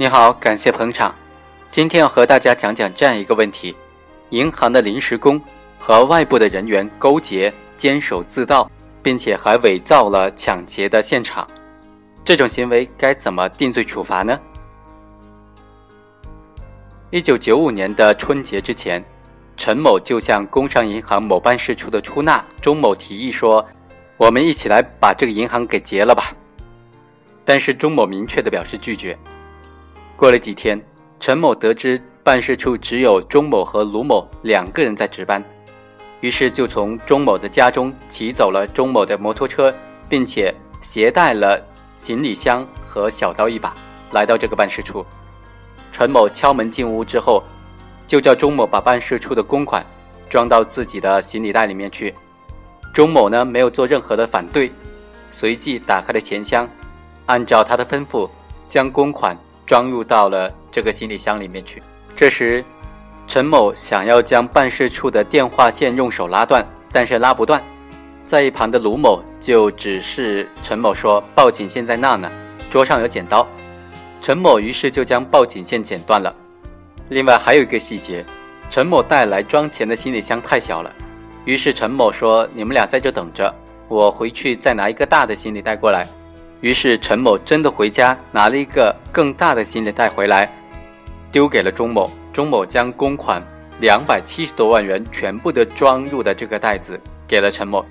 你好，感谢捧场。今天要和大家讲讲这样一个问题：银行的临时工和外部的人员勾结、监守自盗，并且还伪造了抢劫的现场，这种行为该怎么定罪处罚呢？一九九五年的春节之前，陈某就向工商银行某办事处的出纳钟某提议说：“我们一起来把这个银行给劫了吧。”但是钟某明确的表示拒绝。过了几天，陈某得知办事处只有钟某和卢某两个人在值班，于是就从钟某的家中骑走了钟某的摩托车，并且携带了行李箱和小刀一把，来到这个办事处。陈某敲门进屋之后，就叫钟某把办事处的公款装到自己的行李袋里面去。钟某呢没有做任何的反对，随即打开了钱箱，按照他的吩咐将公款。装入到了这个行李箱里面去。这时，陈某想要将办事处的电话线用手拉断，但是拉不断。在一旁的卢某就指示陈某说：“报警线在那呢，桌上有剪刀。”陈某于是就将报警线剪断了。另外还有一个细节，陈某带来装钱的行李箱太小了，于是陈某说：“你们俩在这等着，我回去再拿一个大的行李带过来。”于是陈某真的回家拿了一个更大的行李袋回来，丢给了钟某。钟某将公款两百七十多万元全部的装入的这个袋子给了陈某。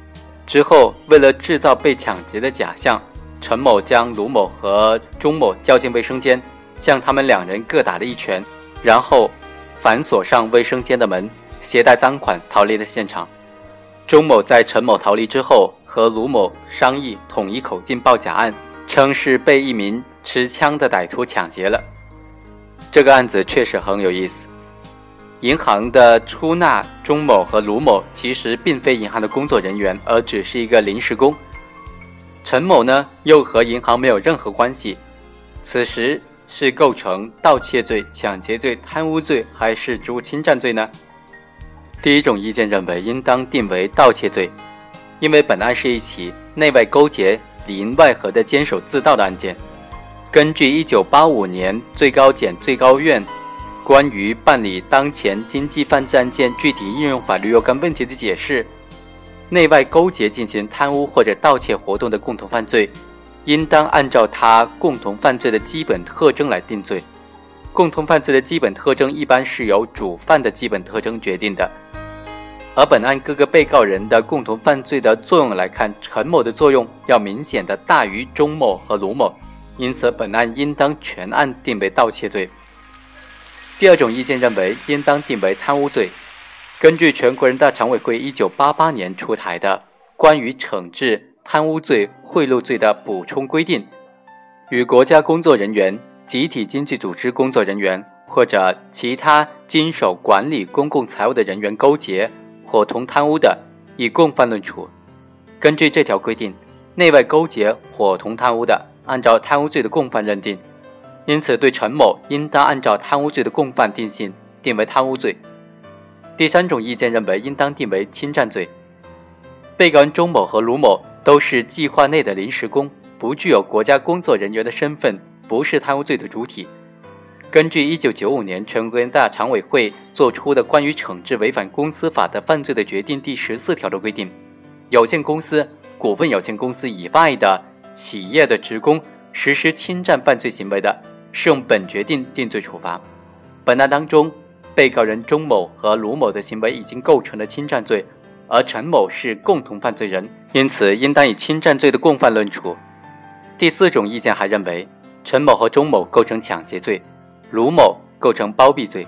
之后，为了制造被抢劫的假象，陈某将卢某和钟某叫进卫生间，向他们两人各打了一拳，然后反锁上卫生间的门，携带赃款逃离了现场。钟某在陈某逃离之后，和卢某商议统一口径报假案，称是被一名持枪的歹徒抢劫了。这个案子确实很有意思。银行的出纳钟某和卢某其实并非银行的工作人员，而只是一个临时工。陈某呢，又和银行没有任何关系。此时是构成盗窃罪、抢劫罪、贪污罪，还是职务侵占罪呢？第一种意见认为，应当定为盗窃罪，因为本案是一起内外勾结、里应外合的监守自盗的案件。根据1985年最高检、最高院关于办理当前经济犯罪案件具体应用法律若干问题的解释，内外勾结进行贪污或者盗窃活动的共同犯罪，应当按照他共同犯罪的基本特征来定罪。共同犯罪的基本特征一般是由主犯的基本特征决定的。而本案各个被告人的共同犯罪的作用来看，陈某的作用要明显的大于钟某和卢某，因此本案应当全案定为盗窃罪。第二种意见认为，应当定为贪污罪。根据全国人大常委会一九八八年出台的《关于惩治贪污罪、贿赂罪的补充规定》，与国家工作人员、集体经济组织工作人员或者其他经手管理公共财物的人员勾结。伙同贪污的，以共犯论处。根据这条规定，内外勾结、伙同贪污的，按照贪污罪的共犯认定。因此，对陈某应当按照贪污罪的共犯定性，定为贪污罪。第三种意见认为，应当定为侵占罪。被告人钟某和卢某都是计划内的临时工，不具有国家工作人员的身份，不是贪污罪的主体。根据一九九五年全国人大常委会作出的关于惩治违反公司法的犯罪的决定第十四条的规定，有限公司、股份有限公司以外的企业的职工实施侵占犯罪行为的，适用本决定定罪处罚。本案当中，被告人钟某和卢某的行为已经构成了侵占罪，而陈某是共同犯罪人，因此应当以侵占罪的共犯论处。第四种意见还认为，陈某和钟某构成抢劫罪。卢某构成包庇罪，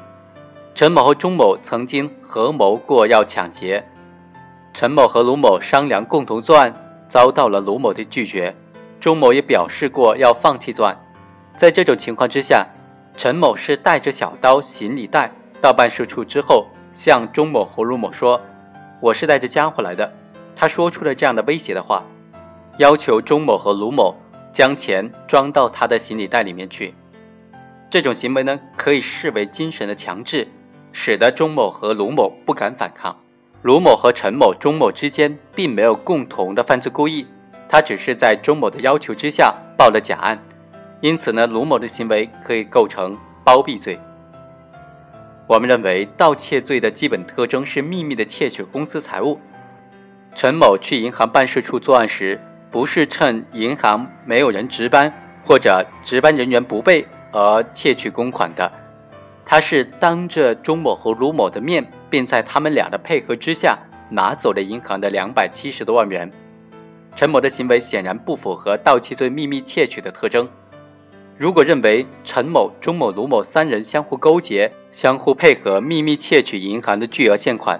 陈某和钟某曾经合谋过要抢劫，陈某和卢某商量共同作案，遭到了卢某的拒绝，钟某也表示过要放弃作案。在这种情况之下，陈某是带着小刀、行李袋到办事处之后，向钟某和卢某说：“我是带着家伙来的。”他说出了这样的威胁的话，要求钟某和卢某将钱装到他的行李袋里面去。这种行为呢，可以视为精神的强制，使得钟某和卢某不敢反抗。卢某和陈某、钟某之间并没有共同的犯罪故意，他只是在钟某的要求之下报了假案。因此呢，卢某的行为可以构成包庇罪。我们认为，盗窃罪的基本特征是秘密的窃取公司财物。陈某去银行办事处作案时，不是趁银行没有人值班或者值班人员不备而窃取公款的，他是当着钟某和卢某的面，并在他们俩的配合之下。拿走了银行的两百七十多万元，陈某的行为显然不符合盗窃罪秘密窃取的特征。如果认为陈某、钟某、卢某三人相互勾结、相互配合秘密窃取银行的巨额现款，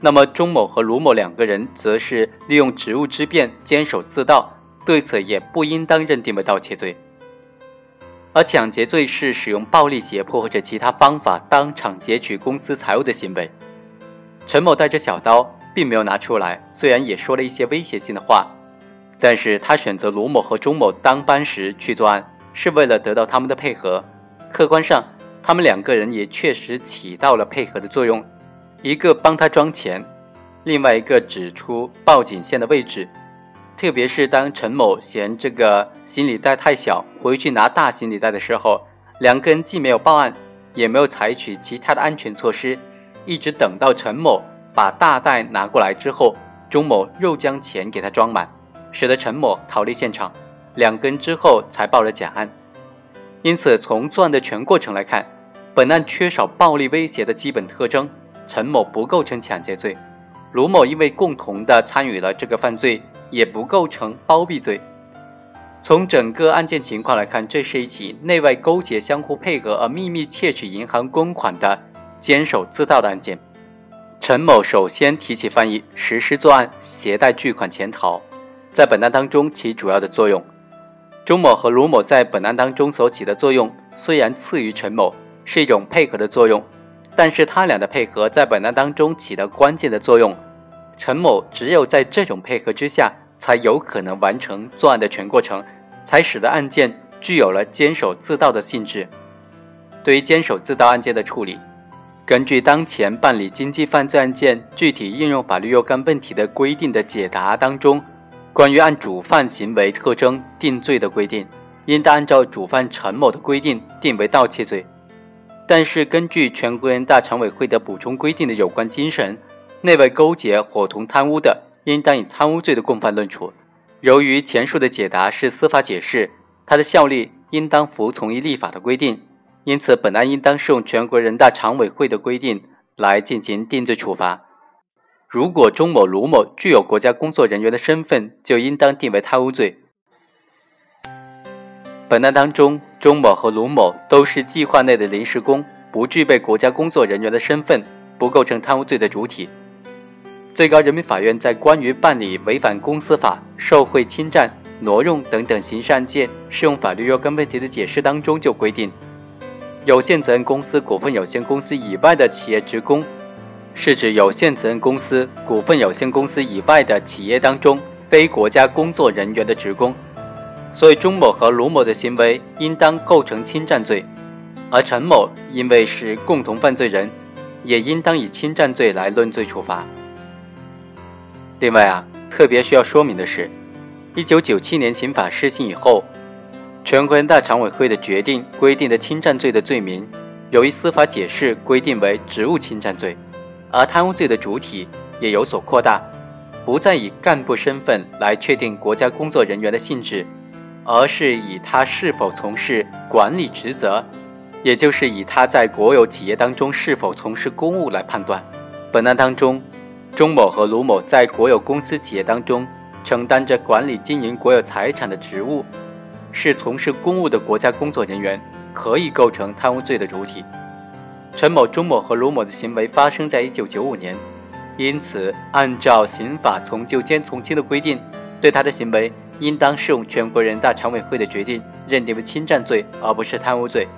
那么钟某和卢某两个人则是利用职务之便监守自盗，对此也不应当认定为盗窃罪。而抢劫罪是使用暴力胁迫或者其他方法当场劫取公司财物的行为。陈某带着小刀。并没有拿出来，虽然也说了一些威胁性的话，但是他选择卢某和钟某当班时去作案，是为了得到他们的配合。客观上，他们两个人也确实起到了配合的作用，一个帮他装钱，另外一个指出报警线的位置。特别是当陈某嫌这个行李袋太小，回去拿大行李袋的时候，两个人既没有报案，也没有采取其他的安全措施，一直等到陈某。把大袋拿过来之后，钟某又将钱给他装满，使得陈某逃离现场。两根之后才报了假案。因此，从作案的全过程来看，本案缺少暴力威胁的基本特征，陈某不构成抢劫罪，卢某因为共同的参与了这个犯罪，也不构成包庇罪。从整个案件情况来看，这是一起内外勾结、相互配合而秘密窃取银行公款的监守自盗的案件。陈某首先提起犯意，实施作案，携带巨款潜逃，在本案当中起主要的作用。钟某和卢某在本案当中所起的作用虽然次于陈某，是一种配合的作用，但是他俩的配合在本案当中起到关键的作用。陈某只有在这种配合之下，才有可能完成作案的全过程，才使得案件具有了监守自盗的性质。对于监守自盗案件的处理。根据当前办理经济犯罪案件具体应用法律若干问题的规定的解答当中，关于按主犯行为特征定罪的规定，应当按照主犯陈某的规定定为盗窃罪。但是，根据全国人大常委会的补充规定的有关精神，内外勾结、伙同贪污的，应当以贪污罪的共犯论处。由于前述的解答是司法解释，它的效力应当服从于立法的规定。因此，本案应当适用全国人大常委会的规定来进行定罪处罚。如果钟某、卢某具有国家工作人员的身份，就应当定为贪污罪。本案当中，钟某和卢某都是计划内的临时工，不具备国家工作人员的身份，不构成贪污罪的主体。最高人民法院在关于办理违反公司法、受贿、侵占、挪用等等刑事案件适用法律若干问题的解释当中就规定。有限责任公司、股份有限公司以外的企业职工，是指有限责任公司、股份有限公司以外的企业当中非国家工作人员的职工。所以，钟某和卢某的行为应当构成侵占罪，而陈某因为是共同犯罪人，也应当以侵占罪来论罪处罚。另外啊，特别需要说明的是，一九九七年刑法施行以后。全国人大常委会的决定规定的侵占罪的罪名，由于司法解释规定为职务侵占罪，而贪污罪的主体也有所扩大，不再以干部身份来确定国家工作人员的性质，而是以他是否从事管理职责，也就是以他在国有企业当中是否从事公务来判断。本案当中，钟某和卢某在国有公司企业当中承担着管理经营国有财产的职务。是从事公务的国家工作人员，可以构成贪污罪的主体。陈某、钟某和卢某的行为发生在一九九五年，因此按照刑法从旧兼从轻的规定，对他的行为应当适用全国人大常委会的决定，认定为侵占罪，而不是贪污罪。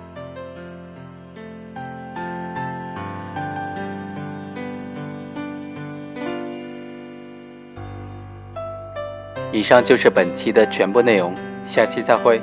以上就是本期的全部内容。下期再会。